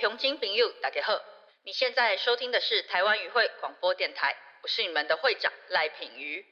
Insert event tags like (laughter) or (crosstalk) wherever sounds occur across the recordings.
乡亲朋友，大家好！你现在收听的是台湾语会广播电台，我是你们的会长赖品瑜。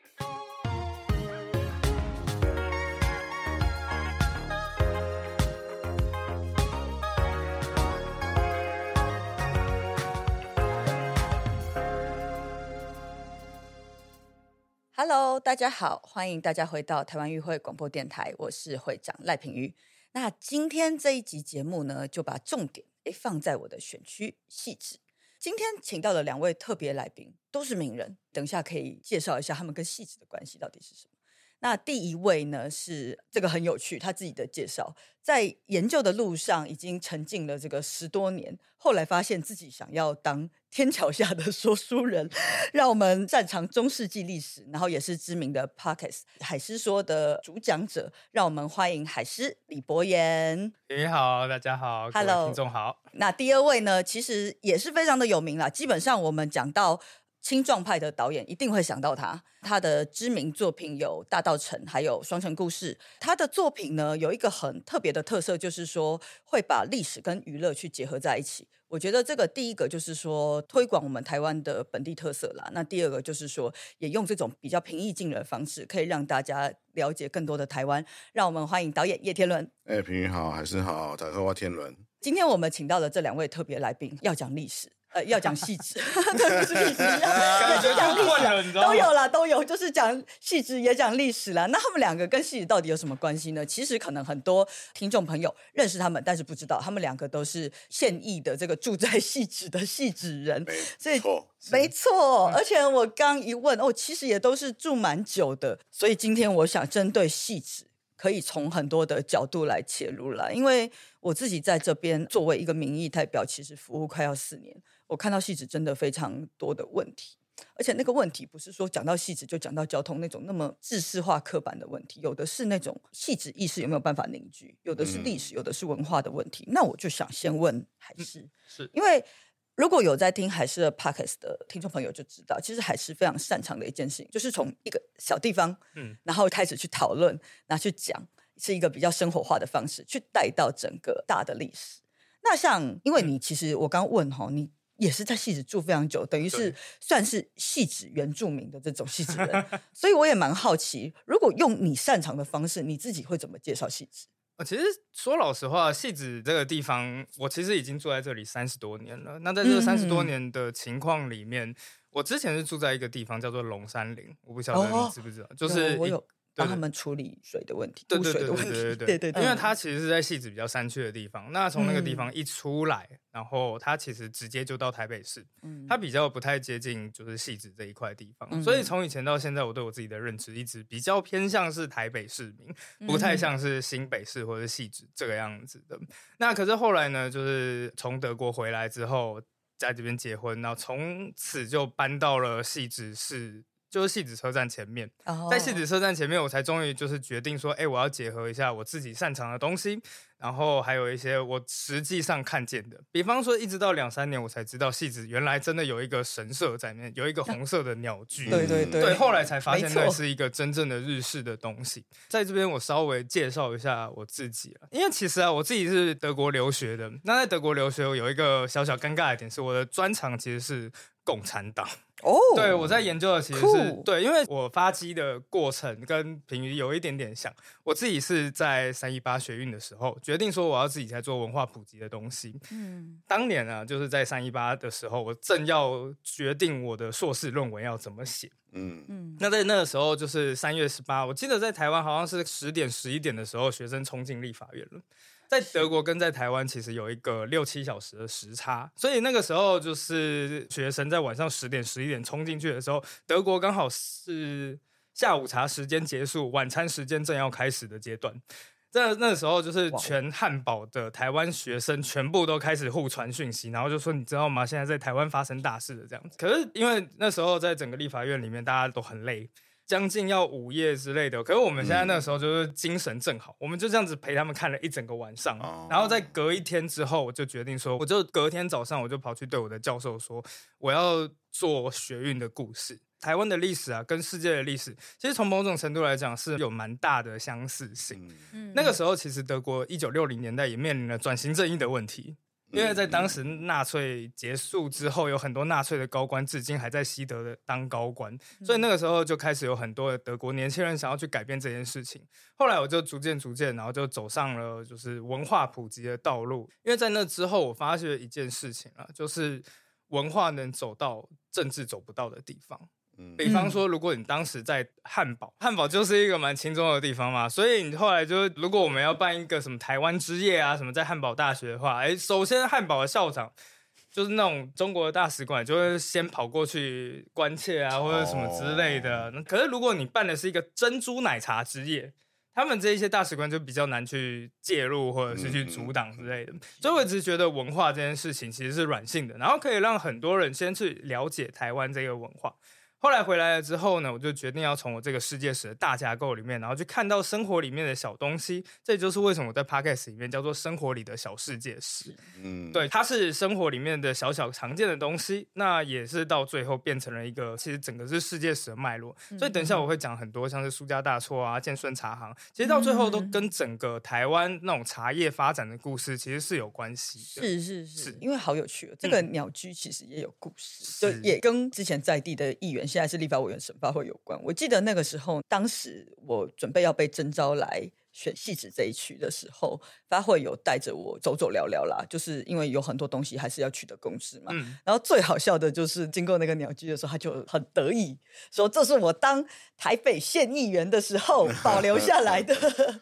Hello，大家好，欢迎大家回到台湾议会广播电台，我是会长赖品瑜。那今天这一集节目呢，就把重点放在我的选区戏子。今天请到的两位特别来宾都是名人，等一下可以介绍一下他们跟戏子的关系到底是什么。那第一位呢是这个很有趣，他自己的介绍，在研究的路上已经沉浸了这个十多年，后来发现自己想要当 (laughs) 天桥下的说书人，让我们擅长中世纪历史，然后也是知名的 Pockets 海狮说的主讲者，让我们欢迎海狮李博言。你好，大家好，Hello，听众好。那第二位呢，其实也是非常的有名了，基本上我们讲到。青壮派的导演一定会想到他，他的知名作品有《大道城》还有《双城故事》。他的作品呢有一个很特别的特色，就是说会把历史跟娱乐去结合在一起。我觉得这个第一个就是说推广我们台湾的本地特色啦。那第二个就是说，也用这种比较平易近人的方式，可以让大家了解更多的台湾。让我们欢迎导演叶天伦。哎，平云好，还是好，大家好，天伦。今天我们请到的这两位特别来宾要讲历史。呃，要讲细致，(laughs) 对，不是历史，(laughs) 也是讲历史，都有啦，都有，就是讲细致，也讲历史啦。那他们两个跟细致到底有什么关系呢？其实可能很多听众朋友认识他们，但是不知道他们两个都是现役的这个住在细致的细致人，所以没错。而且我刚一问哦，其实也都是住蛮久的，所以今天我想针对细致。可以从很多的角度来切入了，因为我自己在这边作为一个民意代表，其实服务快要四年，我看到细致真的非常多的问题，而且那个问题不是说讲到细致就讲到交通那种那么知识化刻板的问题，有的是那种细致意识有没有办法凝聚，有的是历史，有的是文化的问题。那我就想先问海是是因为。如果有在听海狮的 Pockets 的听众朋友就知道，其实海狮非常擅长的一件事情，就是从一个小地方，嗯，然后开始去讨论，拿去讲，是一个比较生活化的方式，去带到整个大的历史。那像，因为你其实我刚问哈，你也是在戏子住非常久，等于是算是戏子原住民的这种戏子人，所以我也蛮好奇，如果用你擅长的方式，你自己会怎么介绍戏子？其实说老实话，戏子这个地方，我其实已经住在这里三十多年了。那在这三十多年的情况里面，我之前是住在一个地方叫做龙山林，我不晓得你知不知道，就是我有。帮他们处理水的问题对对对对对对因为它其实是在戏子比较山区的地方那从那个地方一出来然后它其实直接就到台北市它比较不太接近就是戏子这一块地方所以从以前到现在我对我自己的认知一直比较偏向是台北市民不太像是新北市或者是戏子这个样子的。那可是后来呢就是从德国回来之后在这边结婚然后从此就搬到了汐止市就是戏子车站前面，在戏子车站前面，我才终于就是决定说，哎，我要结合一下我自己擅长的东西。然后还有一些我实际上看见的，比方说，一直到两三年，我才知道戏子原来真的有一个神社在面，有一个红色的鸟居。(laughs) 对对对，对，后来才发现那是一个真正的日式的东西。在这边，我稍微介绍一下我自己了，因为其实啊，我自己是德国留学的。那在德国留学，有一个小小尴尬的点是，我的专长其实是共产党。哦，对我在研究的其实是对，因为我发迹的过程跟平鱼有一点点像。我自己是在三一八学运的时候。决定说我要自己在做文化普及的东西。嗯，当年呢，就是在三一八的时候，我正要决定我的硕士论文要怎么写。嗯嗯，那在那个时候，就是三月十八，我记得在台湾好像是十点十一点的时候，学生冲进立法院了。在德国跟在台湾其实有一个六七小时的时差，所以那个时候就是学生在晚上十点十一点冲进去的时候，德国刚好是下午茶时间结束，晚餐时间正要开始的阶段。在那时候，就是全汉堡的台湾学生全部都开始互传讯息，然后就说：“你知道吗？现在在台湾发生大事了。”这样子。可是因为那时候在整个立法院里面，大家都很累，将近要午夜之类的。可是我们现在那时候就是精神正好，我们就这样子陪他们看了一整个晚上。然后在隔一天之后，我就决定说，我就隔天早上我就跑去对我的教授说，我要做学运的故事。台湾的历史啊，跟世界的历史，其实从某种程度来讲是有蛮大的相似性。嗯，那个时候其实德国一九六零年代也面临了转型正义的问题。因为在当时纳粹结束之后，有很多纳粹的高官至今还在西德的当高官，所以那个时候就开始有很多的德国年轻人想要去改变这件事情。后来我就逐渐逐渐，然后就走上了就是文化普及的道路。因为在那之后，我发现一件事情啊，就是文化能走到政治走不到的地方。比方说，如果你当时在汉堡，汉堡就是一个蛮轻松的地方嘛，所以你后来就，如果我们要办一个什么台湾之夜啊，什么在汉堡大学的话，哎，首先汉堡的校长就是那种中国的大使馆，就会先跑过去关切啊，或者什么之类的。可是如果你办的是一个珍珠奶茶之夜，他们这一些大使馆就比较难去介入或者是去阻挡之类的。所以我一直觉得文化这件事情其实是软性的，然后可以让很多人先去了解台湾这个文化。后来回来了之后呢，我就决定要从我这个世界史的大架构里面，然后去看到生活里面的小东西。这就是为什么我在 podcast 里面叫做生活里的小世界史。嗯，对，它是生活里面的小小常见的东西，那也是到最后变成了一个其实整个是世界史的脉络。所以等一下我会讲很多像是苏家大错啊、建顺茶行，其实到最后都跟整个台湾那种茶叶发展的故事其实是有关系的。是是是，因为好有趣哦，这个鸟居其实也有故事，就也跟之前在地的议员。现在是立法委员审发会有关。我记得那个时候，当时我准备要被征召来。选戏子这一区的时候，发会有带着我走走聊聊啦，就是因为有很多东西还是要取得共识嘛。然后最好笑的就是经过那个鸟居的时候，他就很得意说：“这是我当台北县议员的时候 (laughs) 保留下来的。(laughs) ”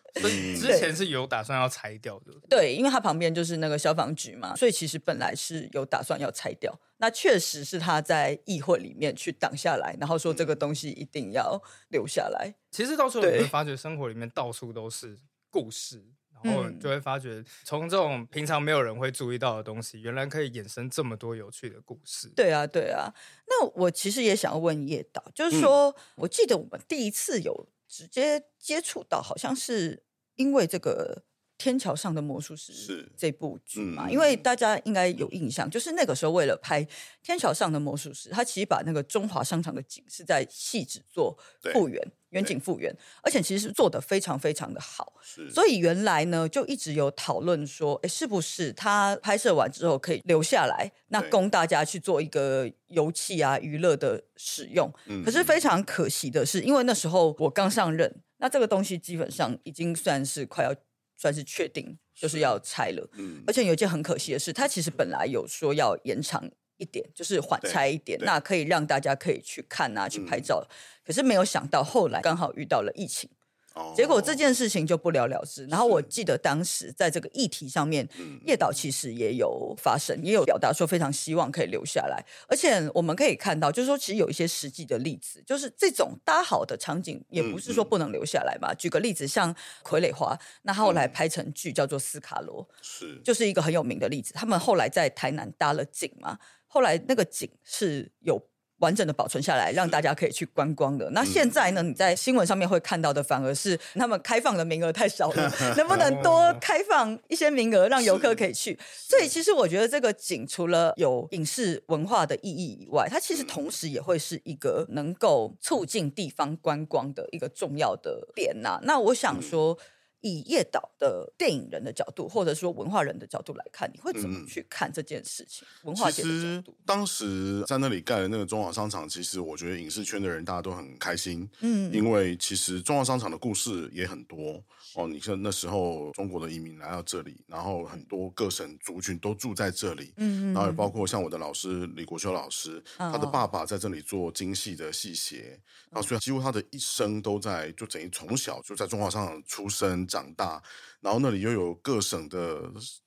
之前是有打算要拆掉的。对，因为他旁边就是那个消防局嘛，所以其实本来是有打算要拆掉。那确实是他在议会里面去挡下来，然后说这个东西一定要留下来。其实到时候你会发觉，生活里面到处都是故事，然后就会发觉，从这种平常没有人会注意到的东西，原来可以衍生这么多有趣的故事。对啊，对啊。那我其实也想要问叶导，就是说，我记得我们第一次有直接接触到，好像是因为这个。天桥上的魔术师是这部剧嘛？因为大家应该有印象，就是那个时候为了拍《天桥上的魔术师》，他其实把那个中华商场的景是在细致做复原、远景复原，而且其实是做的非常非常的好。所以原来呢，就一直有讨论说，哎，是不是他拍摄完之后可以留下来，那供大家去做一个游戏啊、娱乐的使用？可是非常可惜的是，因为那时候我刚上任，那这个东西基本上已经算是快要。算是确定就是要拆了，嗯，而且有一件很可惜的事，他其实本来有说要延长一点，就是缓拆一点，那可以让大家可以去看啊，去拍照，可是没有想到后来刚好遇到了疫情。结果这件事情就不了了之。然后我记得当时在这个议题上面，叶导其实也有发声，也有表达说非常希望可以留下来。而且我们可以看到，就是说其实有一些实际的例子，就是这种搭好的场景，也不是说不能留下来嘛。举个例子，像傀儡花，那后来拍成剧叫做《斯卡罗》，是就是一个很有名的例子。他们后来在台南搭了景嘛，后来那个景是有。完整的保存下来，让大家可以去观光的。那现在呢？你在新闻上面会看到的，反而是他们开放的名额太少了，(laughs) 能不能多开放一些名额，让游客可以去？所以，其实我觉得这个景除了有影视文化的意义以外，它其实同时也会是一个能够促进地方观光的一个重要的点呐。那我想说。以叶导的电影人的角度，或者说文化人的角度来看，你会怎么去看这件事情？文化界的角度，当时在那里盖的那个中华商场，其实我觉得影视圈的人大家都很开心，嗯，因为其实中华商场的故事也很多哦。你看那时候中国的移民来到这里，然后很多各省族群都住在这里，嗯，然后也包括像我的老师李国修老师，他的爸爸在这里做精细的戏鞋，然后所以几乎他的一生都在，就等于从小就在中华商场出生。长大，然后那里又有各省的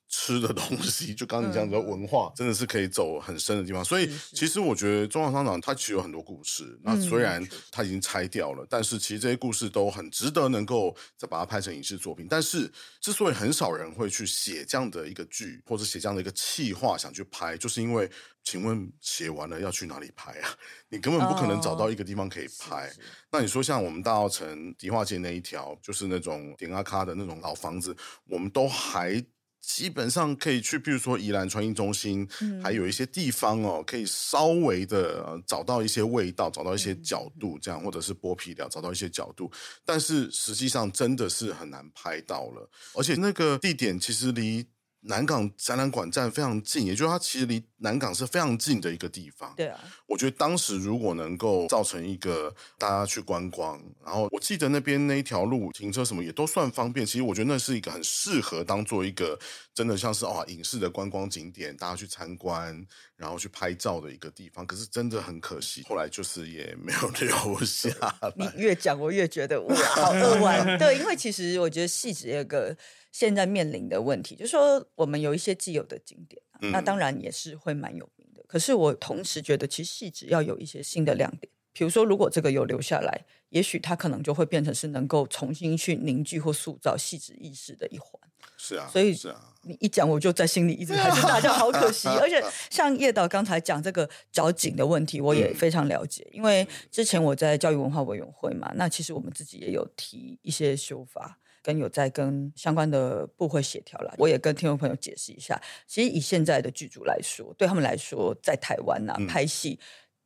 吃的东西，就刚刚你讲的文化，真的是可以走很深的地方。所以其实我觉得中华商场它其实有很多故事。那虽然它已经拆掉了，但是其实这些故事都很值得能够再把它拍成影视作品。但是之所以很少人会去写这样的一个剧，或者写这样的一个企划想去拍，就是因为。请问写完了要去哪里拍啊？(laughs) 你根本不可能找到一个地方可以拍。那你说像我们大澳城迪化街那一条，就是那种点阿卡的那种老房子，我们都还基本上可以去，比如说宜兰传艺中心，还有一些地方哦，可以稍微的找到一些味道，找到一些角度，这样或者是剥皮料，找到一些角度。但是实际上真的是很难拍到了，而且那个地点其实离。南港展览馆站非常近，也就是它其实离南港是非常近的一个地方。对啊，我觉得当时如果能够造成一个大家去观光，然后我记得那边那一条路停车什么也都算方便。其实我觉得那是一个很适合当做一个真的像是哦影视的观光景点，大家去参观，然后去拍照的一个地方。可是真的很可惜，后来就是也没有留下你。越讲我越觉得哇，好扼腕。对，因为其实我觉得戏子有个现在面临的问题，就是说我们有一些既有的景点啊、嗯那当然也是会蛮有名的。可是我同时觉得，其实戏子要有一些新的亮点。比如说，如果这个有留下来，也许它可能就会变成是能够重新去凝聚或塑造戏子意识的一环。是啊，所以是啊，你一讲，我就在心里一直还是大家好可惜。而且 (laughs) 像叶导刚才讲这个找景的问题，我也非常了解，因为之前我在教育文化委员会嘛，那其实我们自己也有提一些修法。跟有在跟相关的部会协调了，我也跟听众朋友解释一下。其实以现在的剧组来说，对他们来说，在台湾呐、嗯拍戏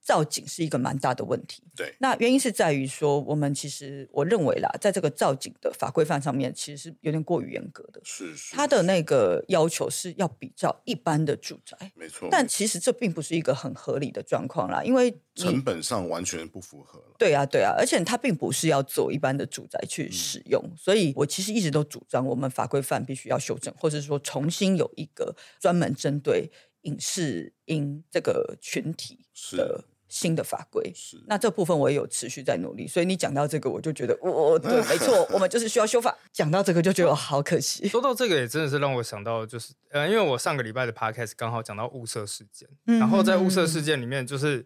造景是一个蛮大的问题。对，那原因是在于说，我们其实我认为啦，在这个造景的法规范上面，其实是有点过于严格的。是是，它的那个要求是要比照一般的住宅，没错，但其实这并不是一个很合理的状况啦，因为成本上完全不符合了。对啊对啊，而且它并不是要做一般的住宅去使用，所以我其实一直都主张我们法规范必须要修正，或者是说重新有一个专门针对影视音这个群体是的新的法规。是，那这部分我也有持续在努力，所以你讲到这个，我就觉得，我、我对，(laughs) 没错，我们就是需要修法。讲到这个，就觉得哦好可惜。说到这个，也真的是让我想到，就是呃，因为我上个礼拜的 podcast 刚好讲到雾社事件，嗯然后在雾社事件里面，就是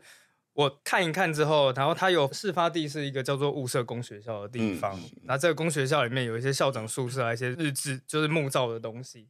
我看一看之后，然后它有事发地是一个叫做雾社工学校的地方，那、这个工学校里面有一些校长宿舍啊，一些日志，就是木造的东西。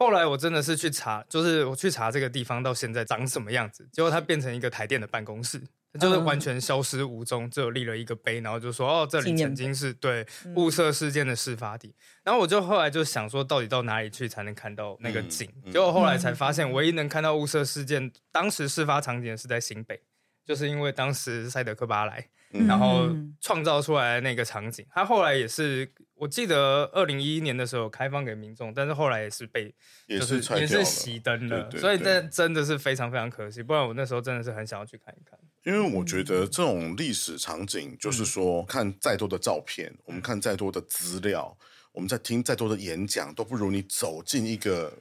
后来我真的是去查，就是我去查这个地方到现在长什么样子，结果它变成一个台电的办公室，就是完全消失无踪，只有立了一个碑，然后就说哦，这里曾经是对雾社事件的事发地。然后我就后来就想说，到底到哪里去才能看到那个景？嗯嗯结果后来才发现，唯一能看到雾社事件当时事发场景是在新北，就是因为当时塞德克巴莱。嗯然后嗯创造出来的那个场景，他后来也是，我记得二零一一年的时候开放给民众，但是后来也是被也就是也是熄灯了，对对所以这真的是非常非常可惜，不然我那时候真的是很想要去看一看。因为我觉得这种历史场景，嗯就是说，看再多的照片，我们看再多的资料，我们在听再多的演讲，都不如你走进一个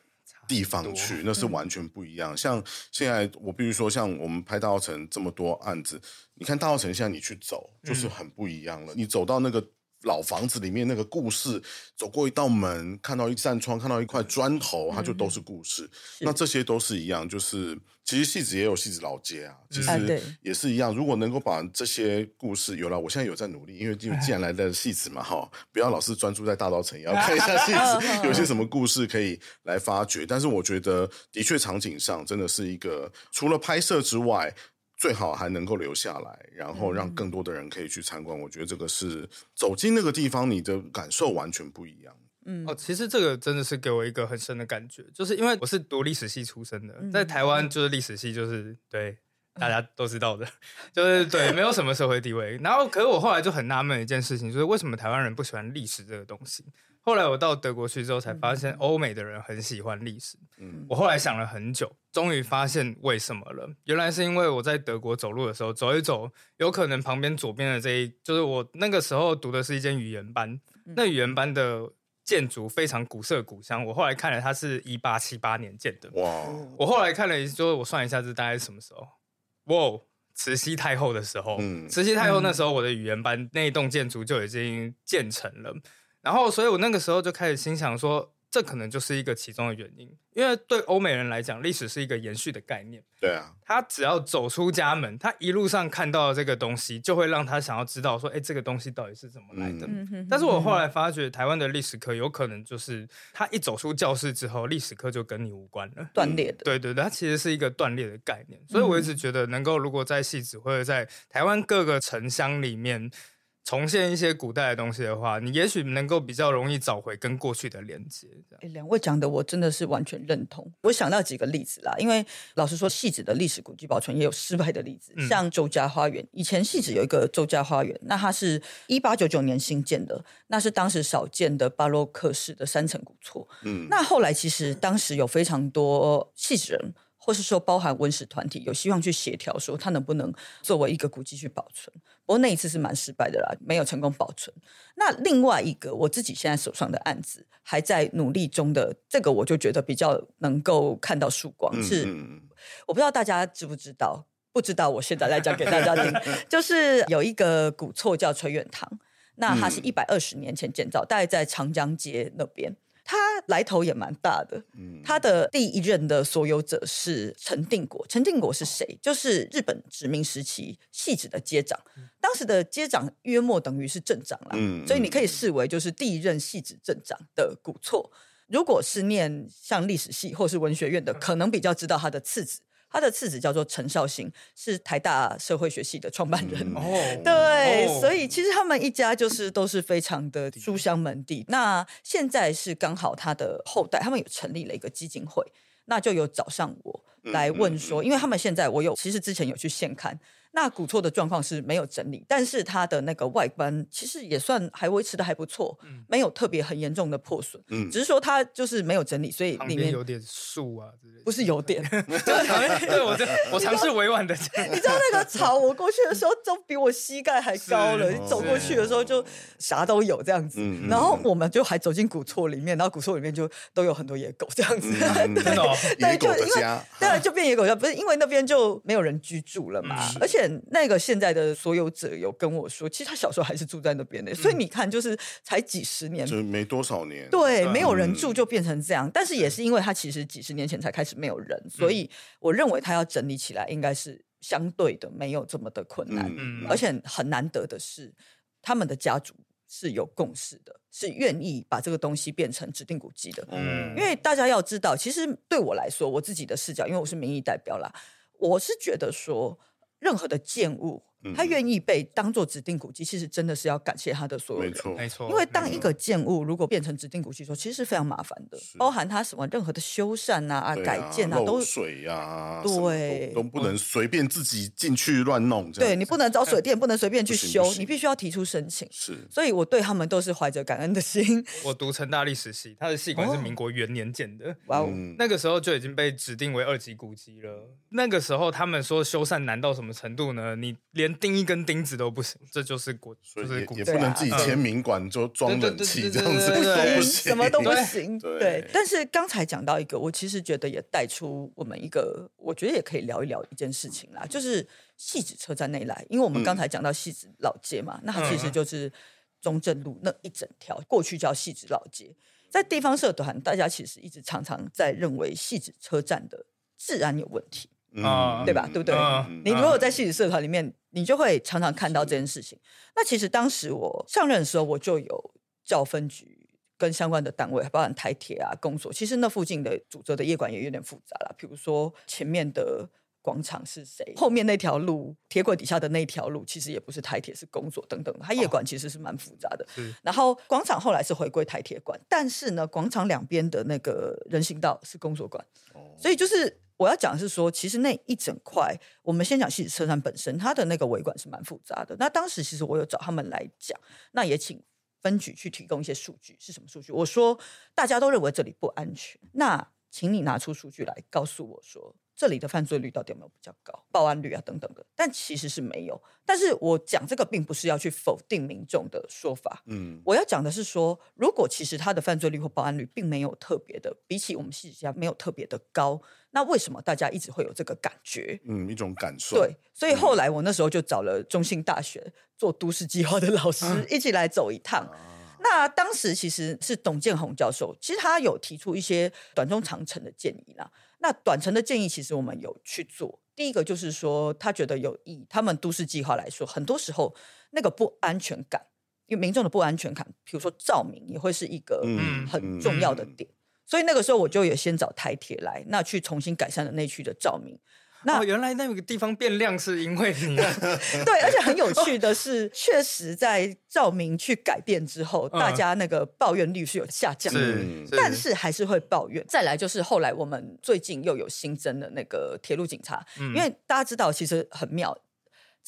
地方去，那是完全不一样。像现在，我必须说，像我们拍大澳城这么多案子，你看大澳城现在你去走，就是很不一样了。你走到那个。老房子里面那个故事，走过一道门，看到一扇窗，看到一块砖头，它就都是故事。那这些都是一样，就是其实戏子也有戏子老街啊，其实也是一样。如果能够把这些故事有了，我现在有在努力，因为因为既然来的戏子嘛，哈，不要老是专注在大稻城，也要看一下戏子 (laughs) 有些什么故事可以来发掘。但是我觉得，的确场景上真的是一个，除了拍摄之外。最好还能够留下来，然后让更多的人可以去参观。我觉得这个是走进那个地方，你的感受完全不一样。嗯哦，其实这个真的是给我一个很深的感觉，就是因为我是读历史系出身的，嗯在台湾就是历史系就是对大家都知道的，(laughs) 就是对没有什么社会地位。然后，可是我后来就很纳闷一件事情，就是为什么台湾人不喜欢历史这个东西？后来我到德国去之后，才发现欧美的人很喜欢历史。嗯我后来想了很久，终于发现为什么了。原来是因为我在德国走路的时候，走一走，有可能旁边左边的这一，就是我那个时候读的是一间语言班，那语言班的建筑非常古色古香。我后来看了，它是一八七八年建的。哇，我后来看了，就是我算一下，这大概是什么时候？哇，慈禧太后的时候。嗯慈禧太后那时候，我的语言班那一栋建筑就已经建成了。然后，所以我那个时候就开始心想说，这可能就是一个其中的原因。因为对欧美人来讲，历史是一个延续的概念。对啊，他只要走出家门，他一路上看到的这个东西，就会让他想要知道说，哎，这个东西到底是怎么来的。但是我后来发觉，台湾的历史课有可能就是他一走出教室之后，历史课就跟你无关了。断裂的，对对对，它其实是一个断裂的概念，所以我一直觉得能够如果在戏子或者在台湾各个城乡里面重现一些古代的东西的话，你也许能够比较容易找回跟过去的连接。哎，两位讲的我真的是完全认同。我想到几个例子啦，因为老实说，戏子的历史古迹保存也有失败的例子，像周家花园。以前戏子有一个周家花园，那它是一八九九年新建的，那是当时少见的巴洛克式的三层古厝。嗯，那后来其实当时有非常多戏子人。或是说，包含文史团体有希望去协调，说它能不能作为一个古迹去保存。不过那一次是蛮失败的啦，没有成功保存。那另外一个我自己现在手上的案子还在努力中的，这个我就觉得比较能够看到曙光。是我不知道大家知不知道？不知道，我现在来讲给大家听，(laughs) 就是有一个古厝叫垂远堂，那它是一百二十年前建造，大概在长江街那边。他来头也蛮大的，他的第一任的所有者是陈定国。陈定国是谁？就是日本殖民时期细子的接长，当时的接长约莫等于是镇长啦，所以你可以视为就是第一任细子镇长的古厝。如果是念像历史系或是文学院的，可能比较知道他的次子。他的次子叫做陈绍兴，是台大社会学系的创办人。(laughs) 哦，对，所以其实他们一家就是都是非常的书香门第。那现在是刚好他的后代，他们有成立了一个基金会，那就有找上我来问说，因为他们现在我有其实之前有去现看。那古厝的状况是没有整理，但是它的那个外观其实也算还维持的还不错，没有特别很严重的破损，只是说它就是没有整理，所以里面有点树啊之类。不是有点，(laughs) 对，我我尝试委婉的讲，你知道那个草，我过去的时候都比我膝盖还高了，你走过去的时候就啥都有这样子，然后我们就还走进古厝里面，然后古厝里面就都有很多野狗这样子，(laughs) 真的，野狗的家，对，就变野狗家，不是因为那边就没有人居住了嘛，而且。那个现在的所有者有跟我说，其实他小时候还是住在那边的，所以你看，就是才几十年，就没多少年，对，没有人住就变成这样。但是也是因为他其实几十年前才开始没有人，所以我认为他要整理起来应该是相对的没有这么的困难，而且很难得的是，他们的家族是有共识的，是愿意把这个东西变成指定古迹的。嗯，因为大家要知道，其实对我来说，我自己的视角，因为我是民意代表啦，我是觉得说。任何的建物。他愿意被当做指定古迹，其实真的是要感谢他的所有人，没错，没错。因为当一个建物如果变成指定古迹，说其实是非常麻烦的，包含它什么任何的修缮啊、改建啊，都水呀，对，都不能随便自己进去乱弄。对你不能找水电，不能随便去修，你必须要提出申请。是，所以我对他们都是怀着感恩的心。(laughs) 我读成大历史系，他的系馆是民国元年建的，哇哦，那个时候就已经被指定为二级古迹了。那个时候他们说修缮难到什么程度呢？你连钉一根钉子。都不行，这就是古，就是也不能自己签名管就装冷气这样子，都不行，什么都不行。(laughs) 对，但是刚才讲到一个，我其实觉得也带出我们一个，我觉得也可以聊一聊一件事情啦，就是戏子车站内来，因为我们刚才讲到戏子老街嘛，那它其实就是中正路那一整条，过去叫戏子老街，在地方社团，大家其实一直常常在认为戏子车站的治安有问题。嗯，对吧？对不对？你如果在戏子社团里面，你就会常常看到这件事情。那其实当时我上任的时候，我就有叫分局跟相关的单位，包含台铁啊、公所。其实那附近的主责的夜管也有点复杂了。比如说前面的广场是谁，后面那条路铁轨底下的那条路，其实也不是台铁，是公所等等。它夜管其实是蛮复杂的。然后广场后来是回归台铁管，但是呢，广场两边的那个人行道是公所管。所以就是。我要讲的是说，其实那一整块，我们先讲西子车站本身，它的那个维管是蛮复杂的。那当时其实我有找他们来讲，那也请分局去提供一些数据，是什么数据？我说大家都认为这里不安全，那请你拿出数据来告诉我说。这里的犯罪率到底有没有比较高，报案率啊等等的，但其实是没有。但是我讲这个并不是要去否定民众的说法，嗯，我要讲的是说，如果其实他的犯罪率或报案率并没有特别的，比起我们细家没有特别的高，那为什么大家一直会有这个感觉？嗯，一种感受。对，所以后来我那时候就找了中兴大学做都市计划的老师一起来走一趟。那当时其实是董建宏教授，其实他有提出一些短中长程的建议啦。那短程的建议，其实我们有去做。第一个就是说，他觉得有以他们都市计划来说，很多时候那个不安全感，因为民众的不安全感，比如说照明也会是一个很重要的点。所以那个时候我就也先找台铁来，那去重新改善了内区的照明。那原来那个地方变亮是因为你。(laughs) 对，而且很有趣的是，确实在照明去改变之后，大家那个抱怨率是有下降的，但是还是会抱怨。再来就是后来我们最近又有新增的那个铁路警察，因为大家知道其实很妙。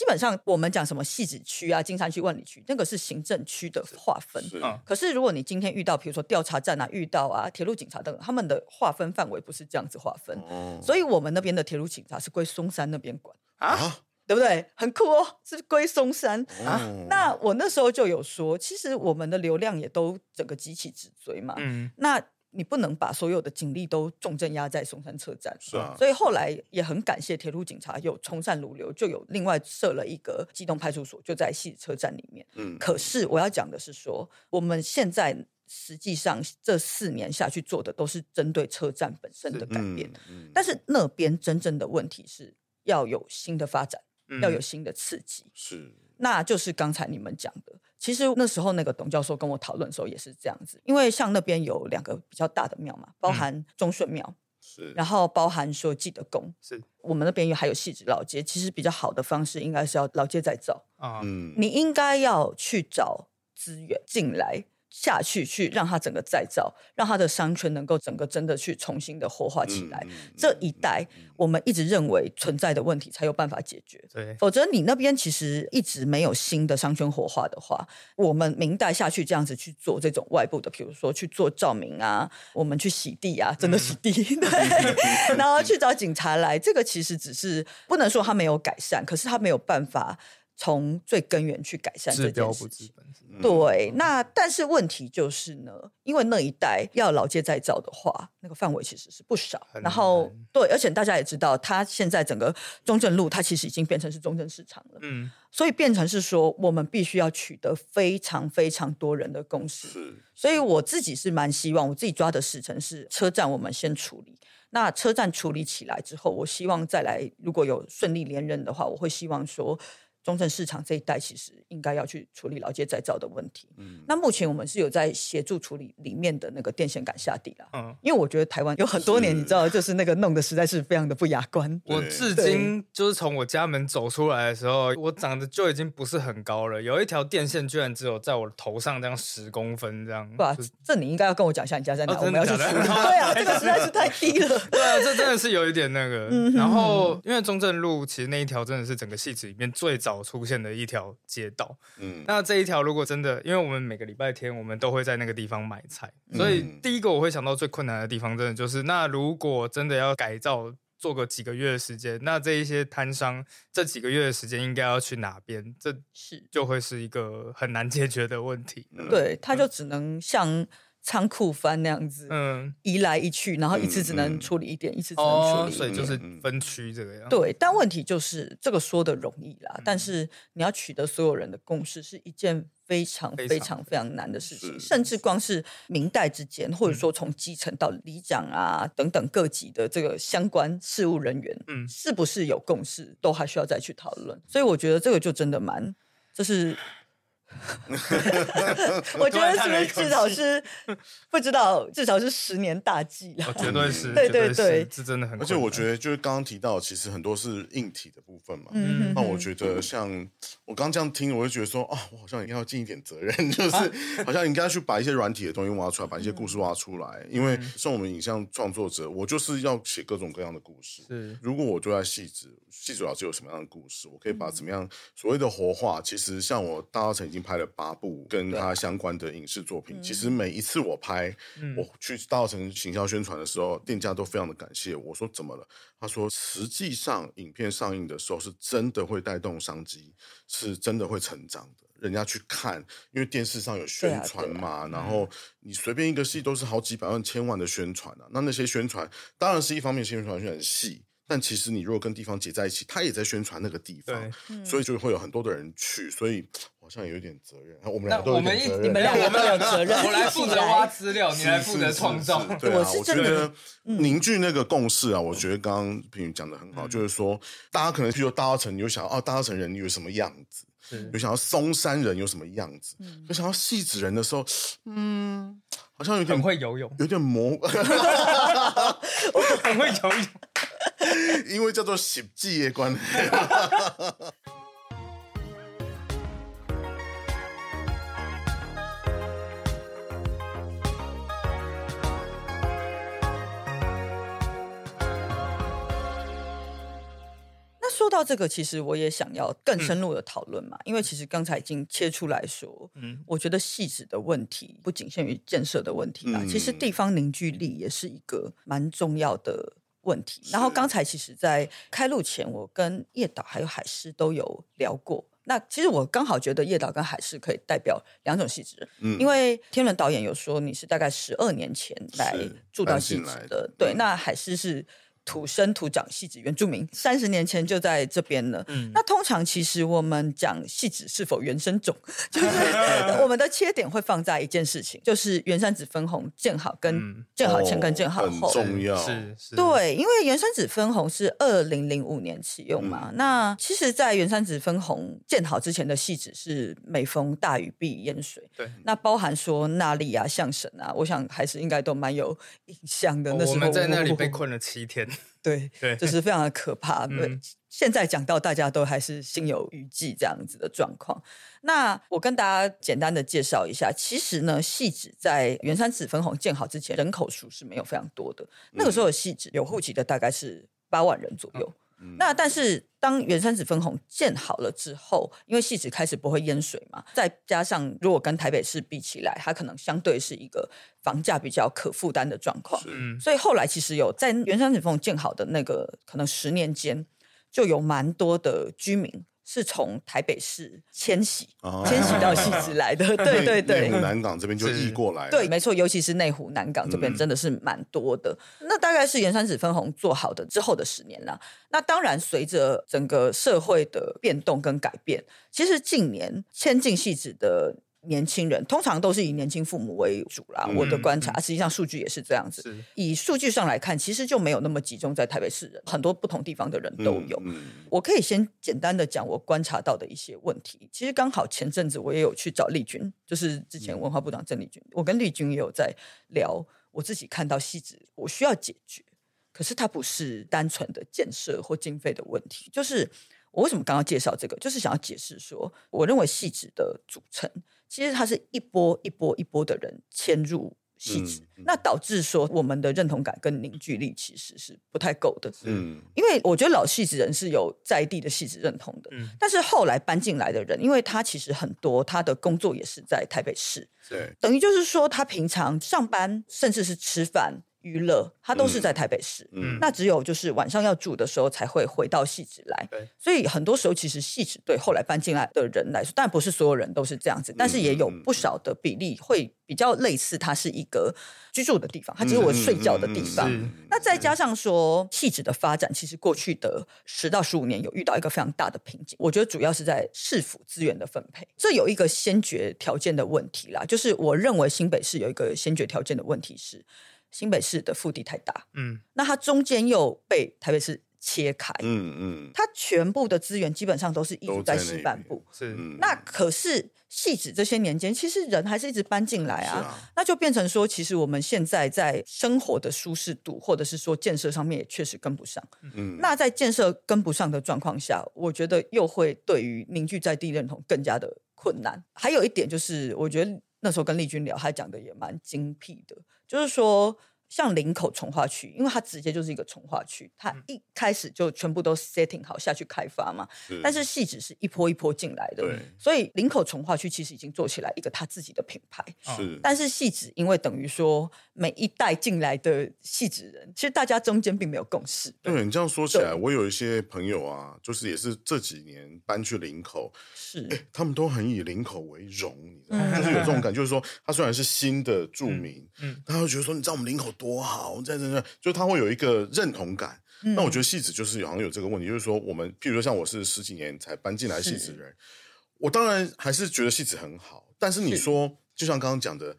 基本上我们讲什么戏子区啊、金山区、万里区，那个是行政区的划分。可是如果你今天遇到，比如说调查站啊、遇到啊、铁路警察等，他们的划分范围不是这样子划分。所以我们那边的铁路警察是归松山那边管啊，对不对？很酷哦，是归松山啊。那我那时候就有说，其实我们的流量也都整个急起直追嘛。嗯，那。你不能把所有的警力都重镇压在松山车站，是啊。所以后来也很感谢铁路警察有从善如流，就有另外设了一个机动派出所，就在西车站里面。嗯。可是我要讲的是说，我们现在实际上这四年下去做的都是针对车站本身的改变，但是那边真正的问题是要有新的发展，要有新的刺激。是。那就是刚才你们讲的。其实那时候那个董教授跟我讨论的时候也是这样子，因为像那边有两个比较大的庙嘛，包含中顺庙，是，然后包含说记得宫，是我们那边又还有戏子老街，其实比较好的方式应该是要老街再造啊，嗯，你应该要去找资源进来。下去去让它整个再造，让它的商圈能够整个真的去重新的活化起来。这一代我们一直认为存在的问题才有办法解决。对，否则你那边其实一直没有新的商圈活化的话，我们明代下去这样子去做这种外部的，比如说去做照明啊，我们去洗地啊，真的洗地，(laughs) 对，(laughs) 然后去找警察来，这个其实只是不能说它没有改善，可是它没有办法。从最根源去改善这件事情，对。那但是问题就是呢，因为那一带要老街再造的话，那个范围其实是不少。然后对，而且大家也知道，它现在整个中正路，它其实已经变成是中正市场了。嗯，所以变成是说，我们必须要取得非常非常多人的共识。所以我自己是蛮希望，我自己抓的时程是车站，我们先处理。那车站处理起来之后，我希望再来，如果有顺利连任的话，我会希望说。中正市场这一带其实应该要去处理老街再造的问题。嗯，那目前我们是有在协助处理里面的那个电线杆下地啦。嗯，因为我觉得台湾有很多年，你知道，就是那个弄得实在是非常的不雅观。我至今就是从我家门走出来的时候，我长得就已经不是很高了，有一条电线居然只有在我的头上这样十公分这样。不，这你应该要跟我讲一下你家在哪，我们要去处理。(laughs) 对啊，这个实在是太低了。对啊，这真的是有一点那个。嗯然后，因为中正路其实那一条真的是整个戏子里面最早。早出现的一条街道，嗯，那这一条如果真的，因为我们每个礼拜天我们都会在那个地方买菜，所以第一个我会想到最困难的地方，真的就是，那如果真的要改造，做个几个月的时间，那这一些摊商这几个月的时间应该要去哪边？这是就会是一个很难解决的问题。对，他就只能像。仓库翻那样子，嗯，移来移去，然后一次只能处理一点，一次只能处理，所以就是分区这个样。对，但问题就是这个说的容易啦，但是你要取得所有人的共识是一件非常非常非常难的事情，甚至光是明代之间，或者说从基层到里长啊等等各级的这个相关事务人员，嗯，是不是有共识，都还需要再去讨论。所以我觉得这个就真的蛮，就是。(laughs) 我觉得是不是至少是不知道，至少是十年大计啊！绝对是，(laughs) 对对对，这真的很。而且我觉得，就是刚刚提到，其实很多是硬体的部分嘛。嗯那我觉得，像我刚刚这样听，我就觉得说，哦，我好像应该要尽一点责任，(laughs) 就是好像应该去把一些软体的东西挖出来，把一些故事挖出来。因为像我们影像创作者，我就是要写各种各样的故事。是，如果我就在细致，细致老师有什么样的故事，我可以把怎么样所谓的活化。其实像我大稻城已经。拍了八部跟他相关的影视作品，其实每一次我拍，我去大城行销宣传的时候，店家都非常的感谢我。说怎么了？他说实际上影片上映的时候是真的会带动商机，是真的会成长的。人家去看，因为电视上有宣传嘛，然后你随便一个戏都是好几百万、千万的宣传啊。那那些宣传当然是一方面宣传宣传戏。但其实你如果跟地方结在一起，他也在宣传那个地方，所以就会有很多的人去，所以好像有一点责任。我们两个都有点责任，你们两个都有责任。我来负责挖资料，你来负责创造。对啊，我觉得凝聚那个共识啊，我觉得刚刚平宇讲的很好，就是说大家可能比如说大稻城，你就想哦，大稻城人有什么样子？有想要松山人有什么样子？有想要戏子人的时候，嗯，好像有点会游泳，有点模，很会游泳。(laughs) (laughs) 因为叫做喜记的关系。(laughs) 说到这个，其实我也想要更深入的讨论嘛，因为其实刚才已经切出来说，嗯，我觉得细致的问题不仅限于建设的问题啊，其实地方凝聚力也是一个蛮重要的问题。然后刚才其实，在开录前，我跟叶导还有海狮都有聊过。那其实我刚好觉得叶导跟海狮可以代表两种细致，嗯，因为天伦导演有说你是大概十二年前来住到细致的，对，那海狮是。土生土长戏子原住民，三十年前就在这边了。嗯那通常其实我们讲戏子是否原生种，(laughs) 就是 (laughs) 我们的切点会放在一件事情，就是原山子分红建好跟建好前跟建好后很重要。是是，对，因为原山子分红是二零零五年启用嘛。那其实，在原山子分红建好之前的戏子是每逢大雨必淹水。对，那包含说那里啊、象神啊，我想还是应该都蛮有印象的。那时候我们在那里被困了七天。对，对，(laughs) 这是非常的可怕。(laughs) 对，现在讲到大家都还是心有余悸这样子的状况。那我跟大家简单的介绍一下，其实呢，细致在原山子分红建好之前，人口数是没有非常多的。那个时候的细致有户籍的大概是八万人左右。那但是当原山子分红建好了之后，因为戏子开始不会淹水嘛，再加上如果跟台北市比起来，它可能相对是一个房价比较可负担的状况，所以后来其实有在原山子分红建好的那个可能十年间，就有蛮多的居民。是从台北市迁徙，(laughs) 迁徙到西子来的，(laughs) 对对对。内湖南港这边就移过来，对，没错，尤其是内湖南港这边真的是蛮多的。那大概是盐山子分红做好的之后的十年了。那当然，随着整个社会的变动跟改变，其实近年迁进戏子的。年轻人通常都是以年轻父母为主啦。我的观察，实际上数据也是这样子。以数据上来看，其实就没有那么集中在台北市人，很多不同地方的人都有。我可以先简单的讲我观察到的一些问题。其实刚好前阵子我也有去找丽君，就是之前文化部长郑丽君，我跟丽君也有在聊我自己看到细致我需要解决，可是它不是单纯的建设或经费的问题。就是我为什么刚刚介绍这个，就是想要解释说，我认为细致的组成。其实它是一波一波一波的人迁入戏子，那导致说我们的认同感跟凝聚力其实是不太够的。嗯，因为我觉得老戏子人是有在地的戏子认同的，嗯，但是后来搬进来的人，因为他其实很多他的工作也是在台北市，对，等于就是说他平常上班甚至是吃饭。娱乐，它都是在台北市，嗯那只有就是晚上要住的时候才会回到戏子来。所以很多时候其实戏子对后来搬进来的人来说，但不是所有人都是这样子，但是也有不少的比例会比较类似，它是一个居住的地方，它只是我睡觉的地方。那再加上说戏子的发展，其实过去的十到十五年有遇到一个非常大的瓶颈，我觉得主要是在市府资源的分配，这有一个先决条件的问题啦。就是我认为新北市有一个先决条件的问题是。新北市的腹地太大，嗯，那它中间又被台北市切开，嗯嗯，它全部的资源基本上都是一直在西半部，是。那可是细指这些年间，其实人还是一直搬进来啊，那就变成说，其实我们现在在生活的舒适度，或者是说建设上面也确实跟不上，嗯。那在建设跟不上的状况下，我觉得又会对于凝聚在地认同更加的困难。还有一点就是，我觉得那时候跟丽君聊，他讲的也蛮精辟的。就是说，像林口从化区，因为它直接就是一个从化区，它一开始就全部都 setting 好下去开发嘛。但是细致是一波一波进来的，所以林口从化区其实已经做起来一个他自己的品牌。是，但是细致因为等于说每一代进来的细致人，其实大家中间并没有共识。对你这样说起来，我有一些朋友啊，就是也是这几年搬去林口，是，他们都很以林口为荣，你知道吗？就是有这种感觉，就是说他虽然是新的住民，嗯。他会觉得说，你知道我们林口多好，在在在，就他会有一个认同感。那我觉得戏子就是好像有这个问题，就是说我们，譬如说像我是十几年才搬进来戏子人，我当然还是觉得戏子很好。但是你说，就像刚刚讲的，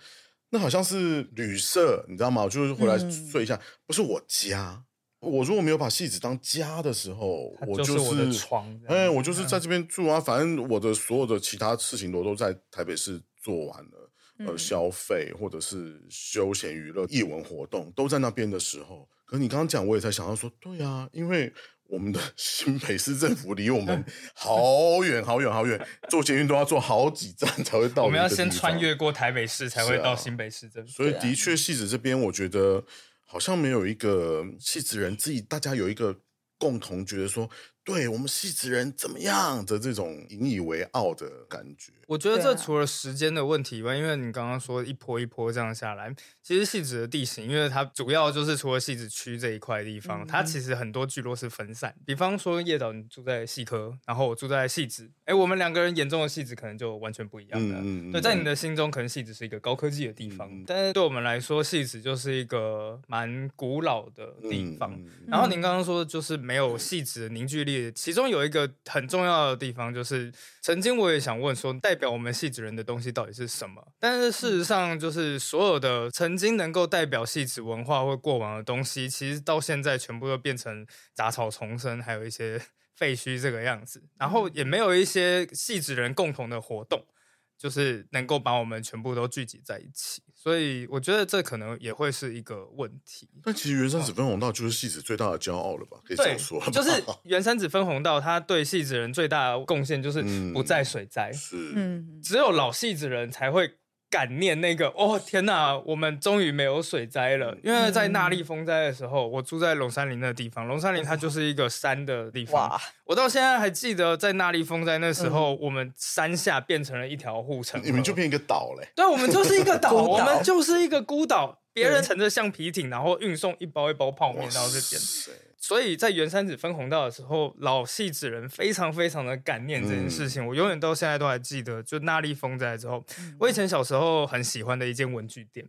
那好像是旅社，你知道吗？就是回来睡一下，不是我家。我如果没有把戏子当家的时候，我就是床，哎，我就是在这边住啊。反正我的所有的其他事情我都在台北市做完了。呃消费或者是休闲娱乐、艺文活动都在那边的时候，可你刚刚讲，我也才想到说，对啊，因为我们的 (laughs) 新北市政府离我们 (laughs) 好远好远好远，坐捷运都要坐好几站才会到。我们要先穿越过台北市才会到新北市政府，所以的确，戏子这边我觉得好像没有一个戏子人自己，大家有一个共同觉得说。对我们戏子人怎么样的这种引以为傲的感觉，我觉得这除了时间的问题以外，因为你刚刚说一波一波这样下来，其实戏子的地形，因为它主要就是除了戏子区这一块地方，它其实很多聚落是分散。比方说叶导，你住在戏科，然后我住在戏子，哎，我们两个人眼中的戏子可能就完全不一样的。对，在你的心中，可能戏子是一个高科技的地方，但是对我们来说，戏子就是一个蛮古老的地方。然后您刚刚说就是没有戏子的凝聚力。其中有一个很重要的地方，就是曾经我也想问说，代表我们戏子人的东西到底是什么？但是事实上，就是所有的曾经能够代表戏子文化或过往的东西，其实到现在全部都变成杂草丛生，还有一些废墟这个样子，然后也没有一些戏子人共同的活动。就是能够把我们全部都聚集在一起，所以我觉得这可能也会是一个问题。但其实原山子分红道就是戏子最大的骄傲了吧？可以这样说，就是 (laughs) 原山子分红道，他对戏子人最大的贡献就是不在水灾，是，嗯，只有老戏子人才会。感念那个哦天哪，我们终于没有水灾了。因为在纳利风灾的时候，我住在龙山林那地方，龙山林它就是一个山的地方。我到现在还记得，在纳利风灾那时候，我们山下变成了一条护城，你们就变一个岛嘞。对，我们就是一个岛，(laughs) 我们就是一个孤岛。别人乘着橡皮艇，然后运送一包一包泡面到这边。所以在原山子分红道的时候，老戏子人非常非常的感念这件事情。我永远到现在都还记得，就那利风灾之后，我以前小时候很喜欢的一间文具店，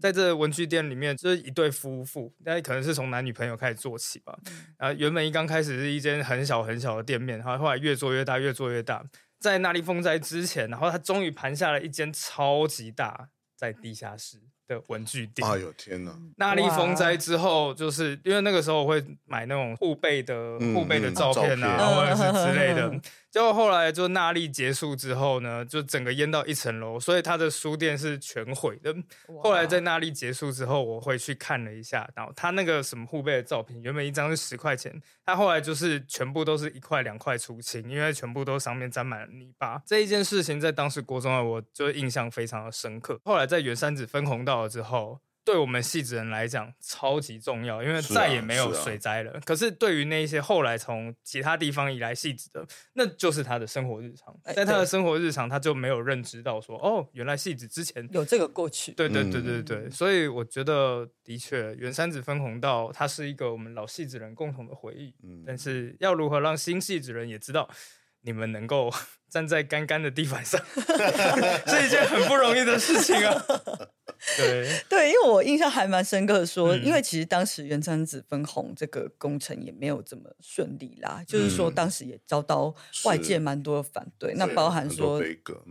在这文具店里面，就是一对夫妇，大概可能是从男女朋友开始做起吧。啊，原本一刚开始是一间很小很小的店面，然后后来越做越大，越做越大。在那利风灾之前，然后他终于盘下了一间超级大在地下室。的文具店，哎呦天哪！那利风灾之后，就是因为那个时候我会买那种护背的护背的照片啊，或者是之类的。结果后来就纳利结束之后呢，就整个淹到一层楼，所以他的书店是全毁的。后来在纳利结束之后，我回去看了一下，然后他那个什么护背的照片，原本一张是十块钱，他后来就是全部都是一块两块出清，因为全部都上面沾满了泥巴。这一件事情在当时国中的我就印象非常的深刻。后来在原山子分红道了之后。对我们戏子人来讲超级重要，因为再也没有水灾了。可是对于那些后来从其他地方移来戏子的，那就是他的生活日常。在他的生活日常，他就没有认知到说，哦，原来戏子之前有这个过去。对对对对对，所以我觉得的确，原山子分红道，它是一个我们老戏子人共同的回忆。嗯，但是要如何让新戏子人也知道，你们能够 (laughs) 站在干干的地板上，(laughs) 是一件很不容易的事情啊。(laughs) 对对，因为我印象还蛮深刻的，说因为其实当时原山子分红这个工程也没有这么顺利啦，就是说当时也遭到外界蛮多的反对，那包含说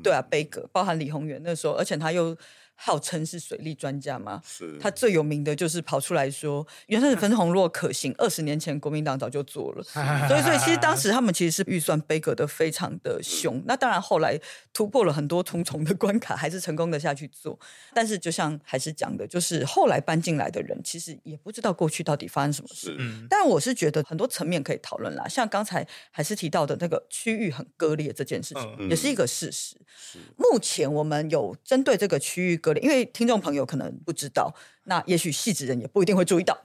对啊，悲歌，包含李宏源那时候，而且他又。号称是水利专家嘛？是。他最有名的就是跑出来说，原生子分红若可行，二十年前国民党早就做了。所以，所以其实当时他们其实是预算背格的非常的凶。那当然后来突破了很多重重的关卡，还是成功的下去做。但是就像还是讲的，就是后来搬进来的人，其实也不知道过去到底发生什么事。嗯。但我是觉得很多层面可以讨论啦，像刚才还是提到的那个区域很割裂这件事情，也是一个事实。目前我们有针对这个区域割。因为听众朋友可能不知道，那也许戏子人也不一定会注意到。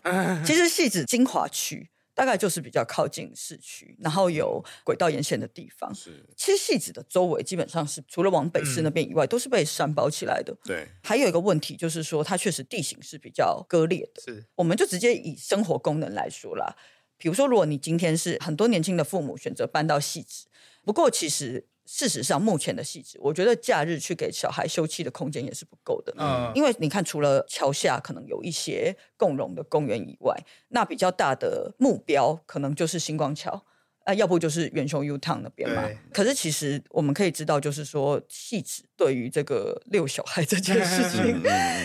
其实戏子精华区大概就是比较靠近市区，然后有轨道沿线的地方。是，其实戏子的周围基本上是除了往北市那边以外，都是被山包起来的。对，还有一个问题就是说，它确实地形是比较割裂的。是，我们就直接以生活功能来说啦，比如说，如果你今天是很多年轻的父母选择搬到戏子，不过其实。事实上，目前的细致，我觉得假日去给小孩休憩的空间也是不够的。嗯，因为你看，除了桥下可能有一些共融的公园以外，那比较大的目标可能就是星光桥，啊，要不就是元雄 U Town 那边嘛。可是其实我们可以知道，就是说细致对于这个遛小孩这件事 (laughs) 情，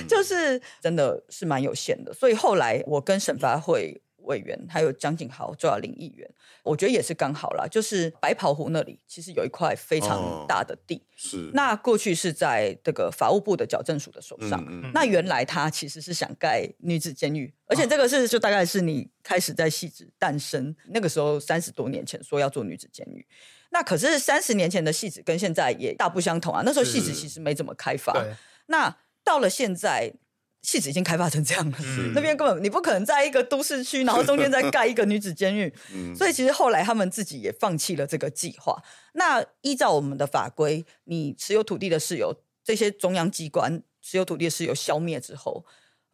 就是真的是蛮有限的。所以后来我跟沈发会。委员，还有江景豪、周亚林议员，我觉得也是刚好啦。就是白袍湖那里其实有一块非常大的地，是那过去是在这个法务部的矫正署的手上。那原来他其实是想盖女子监狱，而且这个是就大概是你开始在戏子诞生那个时候三十多年前说要做女子监狱。那可是三十年前的戏子跟现在也大不相同啊。那时候戏子其实没怎么开发。那到了现在，戏子已经开发成这样了，那边根本你不可能在一个都市区，然后 (laughs) 中间再盖一个女子监狱。所以其实后来他们自己也放弃了这个计划。那依照我们的法规，你持有土地的室友，这些中央机关持有土地的室友消灭之后。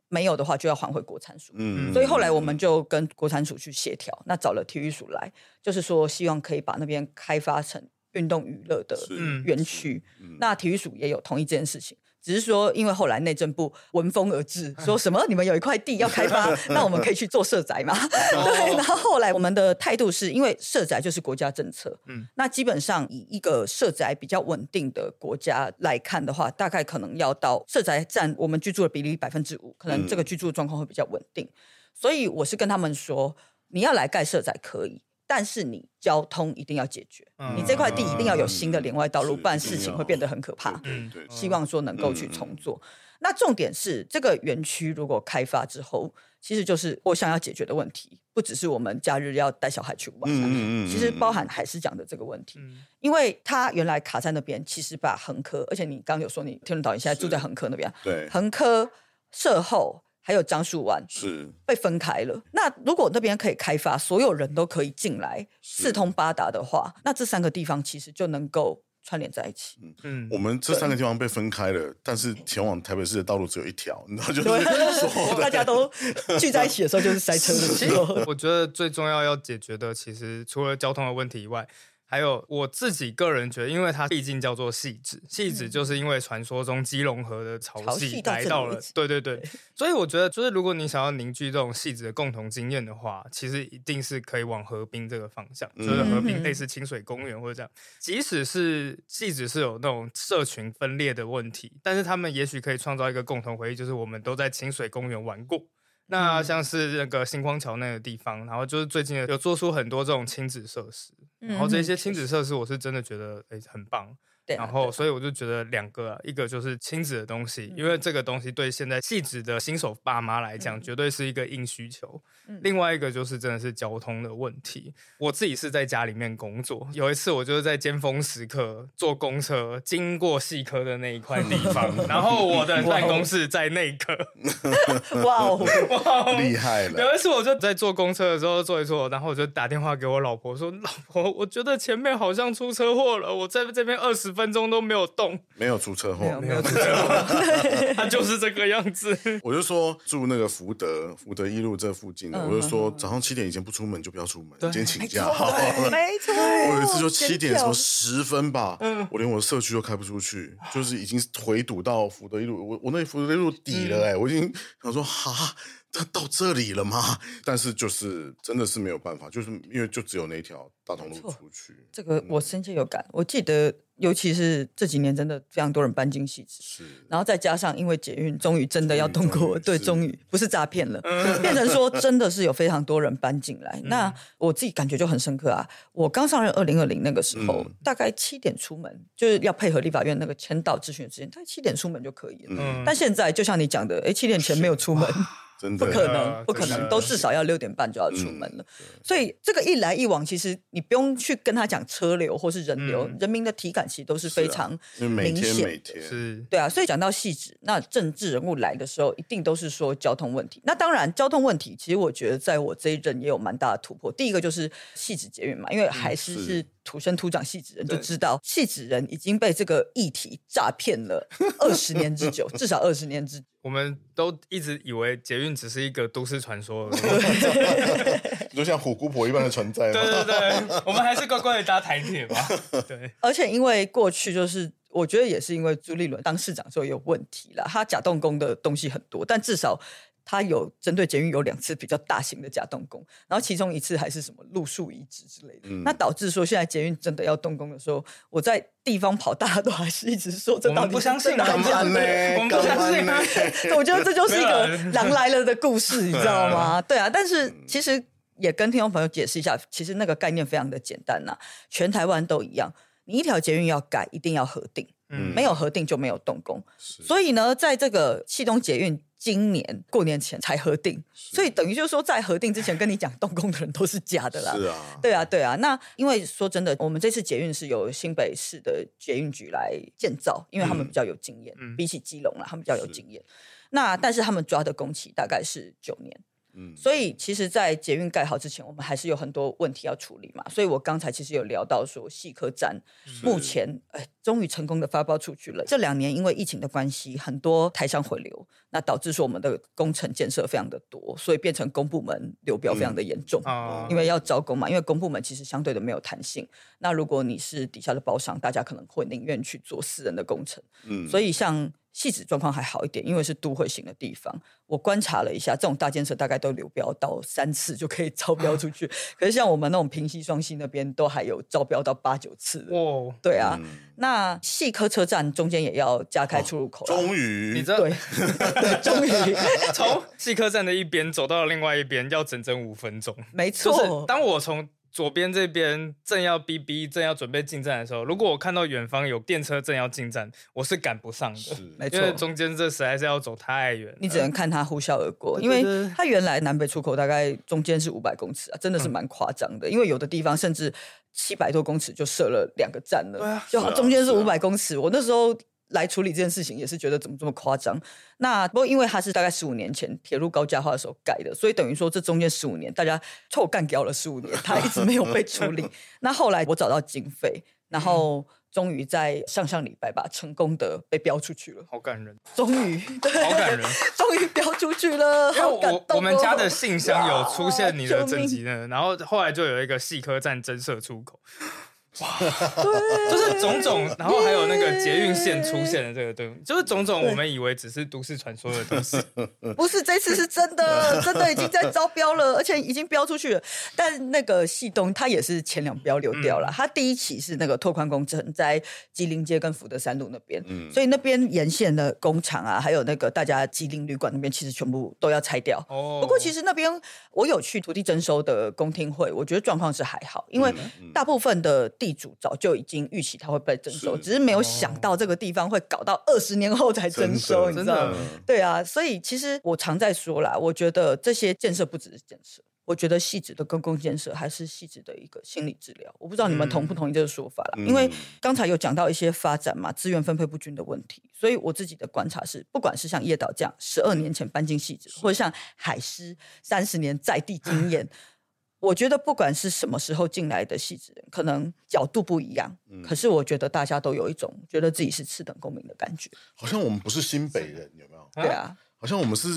没有的话，就要还回国产署。嗯，所以后来我们就跟国产署去协调，那找了体育署来，就是说希望可以把那边开发成运动娱乐的园区。那体育署也有同意这件事情。只是说，因为后来内政部闻风而至，说什么你们有一块地要开发，(laughs) 那我们可以去做社宅嘛？对。然后后来我们的态度是因为社宅就是国家政策，嗯，那基本上以一个社宅比较稳定的国家来看的话，大概可能要到社宅占我们居住的比例百分之五，可能这个居住状况会比较稳定。所以我是跟他们说，你要来盖社宅可以。但是你交通一定要解决，你这块地一定要有新的连外道路，不然事情会变得很可怕。希望说能够去重做。那重点是这个园区如果开发之后，其实就是我想要解决的问题，不只是我们假日要带小孩去玩，其实包含还是讲的这个问题。因为他原来卡在那边，其实把横科，而且你刚有说你天伦导演现在住在横科那边，对，横科社后。还有樟树湾是被分开了。那如果那边可以开发，所有人都可以进来，四通八达的话，那这三个地方其实就能够串联在一起。嗯嗯，我们这三个地方被分开了，但是前往台北市的道路只有一条，你知道，就是大家都聚在一起的时候就是塞车的时候。(laughs) 我觉得最重要要解决的，其实除了交通的问题以外。还有我自己个人觉得，因为它毕竟叫做戏子，戏子就是因为传说中基隆河的潮汐来到了，对对对，所以我觉得就是如果你想要凝聚这种戏子的共同经验的话，其实一定是可以往河滨这个方向，就是河滨类似清水公园或者这样，即使是戏子是有那种社群分裂的问题，但是他们也许可以创造一个共同回忆，就是我们都在清水公园玩过。那像是那个星光桥那个地方，然后就是最近有做出很多这种亲子设施，然后这些亲子设施我是真的觉得诶很棒。然后，所以我就觉得两个，一个就是亲子的东西，因为这个东西对现在细致的新手爸妈来讲，绝对是一个硬需求。另外一个就是真的是交通的问题。我自己是在家里面工作，有一次我就是在尖峰时刻坐公车经过细科的那一块地方，(laughs) 然后我的办公室在内科。(laughs) 哇哦，厉害了！有一次我就在坐公车的时候坐一坐，然后我就打电话给我老婆说：“老婆，我觉得前面好像出车祸了，我在这边二十。”分钟都没有动，没有出车祸，没有出车祸，(laughs) 他就是这个样子。(laughs) 我就说住那个福德福德一路这附近的，我就说早上七点以前不出门就不要出门，今天请假。(laughs) 没错，我有一次就七点什么十分吧，我连我的社区都开不出去，就是已经回堵到福德一路，我我那福德一路底了哎，我已经想说哈。他到这里了吗？但是就是真的是没有办法，就是因为就只有那条大同路出去。这个我深切有感。我记得，尤其是这几年，真的非常多人搬进戏子。是，然后再加上因为捷运终于真的要通过，对，终于不是诈骗了，变成说真的是有非常多人搬进来。那我自己感觉就很深刻啊！我刚上任二零二零那个时候，大概七点出门，就是要配合立法院那个签到咨询的时间，大概七点出门就可以了。嗯，但现在就像你讲的，哎，七点前没有出门。不可能，不可能，都至少要六点半就要出门了。所以这个一来一往，其实你不用去跟他讲车流或是人流，人民的体感其实都是非常明显的。是，对啊。所以讲到细致，那政治人物来的时候，一定都是说交通问题。那当然，交通问题其实我觉得在我这一任也有蛮大的突破。第一个就是细致捷运嘛，因为还是是土生土长戏子人，就知道戏子人已经被这个议题诈骗了 (laughs) 二十年之久，至少二十年之久。我们都一直以为捷运只是一个都市传说，(laughs) 就像虎姑婆一般的存在。对对对，我们还是乖乖的搭台铁吧。(laughs) 对，而且因为过去就是，我觉得也是因为朱立伦当市长时候有问题了，他假动工的东西很多，但至少。它有针对捷运有两次比较大型的假动工，然后其中一次还是什么路树移植之类的，那导致说现在捷运真的要动工的时候，我在地方跑，大家都还是一直说这到底不相信啊，我们不相信啊，(laughs) 我觉得这就是一个狼来了的故事，你知道吗？对啊，但是其实也跟听众朋友解释一下，其实那个概念非常的简单呐，全台湾都一样，你一条捷运要改，一定要核定。嗯，没有核定就没有动工，所以呢，在这个气东捷运今年过年前才核定，所以等于就是说，在核定之前跟你讲动工的人都是假的啦。是啊，对啊，对啊。那因为说真的，我们这次捷运是由新北市的捷运局来建造，因为他们比较有经验，比起基隆啦，他们比较有经验。那但是他们抓的工期大概是九年。所以其实，在捷运盖好之前，我们还是有很多问题要处理嘛。所以我刚才其实有聊到说，细科站目前哎，终于成功的发包出去了。这两年因为疫情的关系，很多台商回流，那导致说我们的工程建设非常的多，所以变成公部门流标非常的严重。因为要招工嘛，因为公部门其实相对的没有弹性。那如果你是底下的包商，大家可能会宁愿去做私人的工程。嗯，所以像。细致状况还好一点，因为是都会型的地方。我观察了一下，这种大建设大概都流标到三次就可以 (laughs) 招标出去。可是像我们那种平西双溪那边，都还有招标到八九次。哦，对啊。那细科车站中间也要加开出入口。终于，你知道？对，终于从细科站的一边走到另外一边，要整整五分钟。没错，当我从。左边这边正要逼逼，正要准备进站的时候，如果我看到远方有电车正要进站，我是赶不上的。是，没错，因为中间这实在是要走太远，你只能看它呼啸而过。因为它原来南北出口大概中间是五百公尺啊，真的是蛮夸张的。因为有的地方甚至七百多公尺就设了两个站了，就中间是五百公尺。我那时候。来处理这件事情也是觉得怎么这么夸张？那不过因为它是大概十五年前铁路高架化的时候盖的，所以等于说这中间十五年大家臭干掉了十五年，它一直没有被处理。(laughs) 那后来我找到经费，然后终于在上上礼拜吧，成功的被标出去了，好感人！终于，(laughs) 好感人，终于标出去了，因为我我们家的信箱有出现你的征集呢，然后后来就有一个细科站增设出口。哇，对，就是种种，然后还有那个捷运线出现的这个东西，就是种种我们以为只是都市传说的东西，(laughs) 不是这次是真的，(laughs) 真的已经在招标了，而且已经标出去了。但那个系东它也是前两标流掉了，它第一期是那个拓宽工程在吉林街跟福德三路那边，嗯。所以那边沿线的工厂啊，还有那个大家吉林旅馆那边，其实全部都要拆掉。哦，不过其实那边我有去土地征收的公听会，我觉得状况是还好，因为大部分的地。地主早就已经预期它会被征收，只是没有想到这个地方会搞到二十年后才征收，你知道吗？对啊，所以其实我常在说啦，我觉得这些建设不只是建设，我觉得细致的公共建设还是细致的一个心理治疗。我不知道你们同不同意这个说法啦？因为刚才有讲到一些发展嘛，资源分配不均的问题，所以我自己的观察是，不管是像叶导这样十二年前搬进细致，或者像海狮三十年在地经验。我觉得不管是什么时候进来的戏子人，可能角度不一样，可是我觉得大家都有一种觉得自己是次等公民的感觉。好像我们不是新北人，有没有？对啊，好像我们是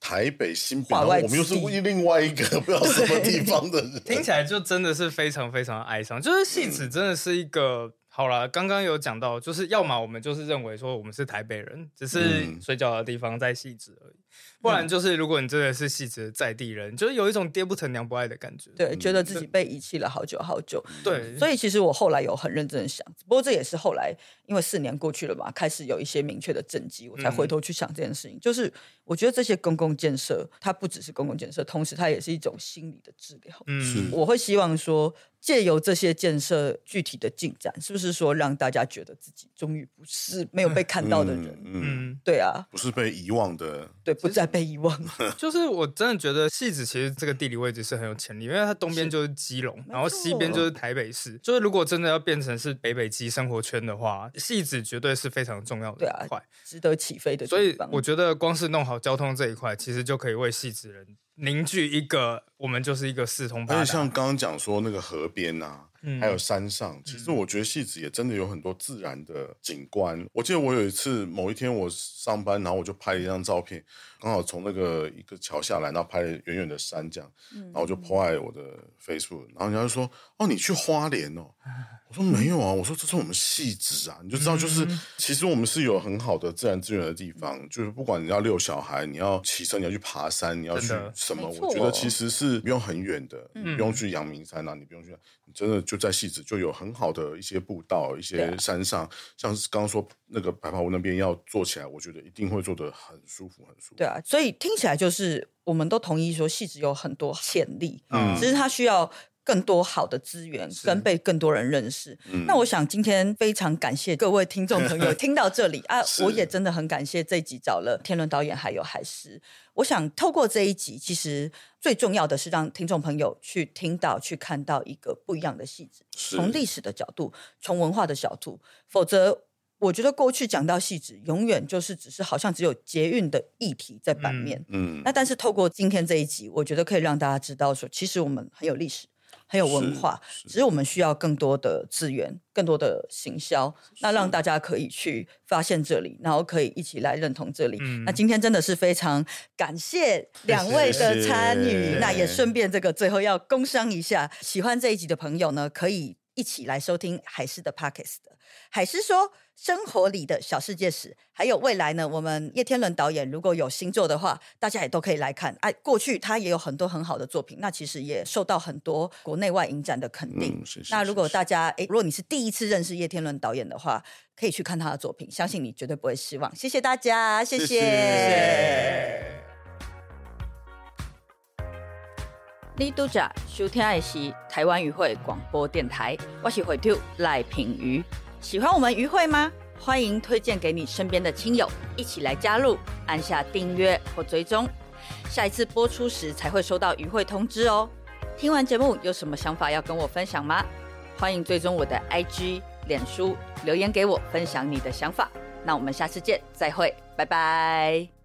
台北新北，我们又是另外一个 (laughs) 不知道什么地方的人，听起来就真的是非常非常哀伤。就是戏子真的是一个。好了，刚刚有讲到，就是要么我们就是认为说我们是台北人，只是睡觉的地方在细致而已；不然就是如果你真的是戏子在地人，就是有一种爹不疼娘不爱的感觉，对，觉得自己被遗弃了好久好久。对，所以其实我后来有很认真的想，不过这也是后来因为四年过去了嘛，开始有一些明确的政绩，我才回头去想这件事情。就是我觉得这些公共建设，它不只是公共建设，同时它也是一种心理的治疗。嗯，我会希望说。借由这些建设具体的进展，是不是说让大家觉得自己终于不是没有被看到的人？嗯，对啊，不是被遗忘的，对，不再被遗忘。(laughs) 就是我真的觉得戏子其实这个地理位置是很有潜力，因为它东边就是基隆，然后西边就是台北市。就是如果真的要变成是北北基生活圈的话，戏子绝对是非常重要的一块，值得起飞的。所以我觉得光是弄好交通这一块，其实就可以为戏子人。凝聚一个，我们就是一个四通八达。像刚刚讲说那个河边呐，还有山上。其实我觉得戏子也真的有很多自然的景观。我记得我有一次某一天我上班，然后我就拍了一张照片，刚好从那个一个桥下来，然后拍了远远的山这样，然后我就 po 在我的 Facebook，然后人家就说：“哦，你去花莲哦。”我说没有啊，我说这是我们戏子啊，你就知道，就是其实我们是有很好的自然资源的地方，就是不管你要遛小孩，你要骑车，你要去爬山，你要去什么，我觉得其实是不用很远的，不用去阳明山啊，你不用去，你真的就在戏子就有很好的一些步道，一些山上，像是刚刚说那个白袍屋那边要做起来，我觉得一定会做得很舒服，很舒服。对啊，所以听起来就是我们都同意说戏子有很多潜力，嗯，只是它需要。更多好的资源跟被更多人认识。那我想今天非常感谢各位听众朋友 (laughs) 听到这里啊，我也真的很感谢这一集找了天伦导演还有海狮。我想透过这一集，其实最重要的是让听众朋友去听到、去看到一个不一样的戏子，从历史的角度，从文化的角度。否则，我觉得过去讲到戏子，永远就是只是好像只有捷运的议题在版面。嗯，那但是透过今天这一集，我觉得可以让大家知道说，其实我们很有历史。很有文化，只是我们需要更多的资源，更多的行销，那让大家可以去发现这里，然后可以一起来认同这里。那今天真的是非常感谢两位的参与，那也顺便这个最后要工商一下，喜欢这一集的朋友呢，可以一起来收听海狮的 Pockets 的海狮说。生活里的小世界史，还有未来呢？我们叶天伦导演如果有新作的话，大家也都可以来看。哎，过去他也有很多很好的作品，那其实也受到很多国内外影展的肯定。那如果大家哎，如果你是第一次认识叶天伦导演的话，可以去看他的作品，相信你绝对不会失望。谢谢大家，谢谢。你都在收听的是台湾语会广播电台，我是会长赖品瑜。喜欢我们鱼会吗？欢迎推荐给你身边的亲友，一起来加入，按下订阅或追踪，下一次播出时才会收到鱼会通知哦。听完节目有什么想法要跟我分享吗？欢迎追踪我的 IG、脸书，留言给我分享你的想法。那我们下次见，再会，拜拜。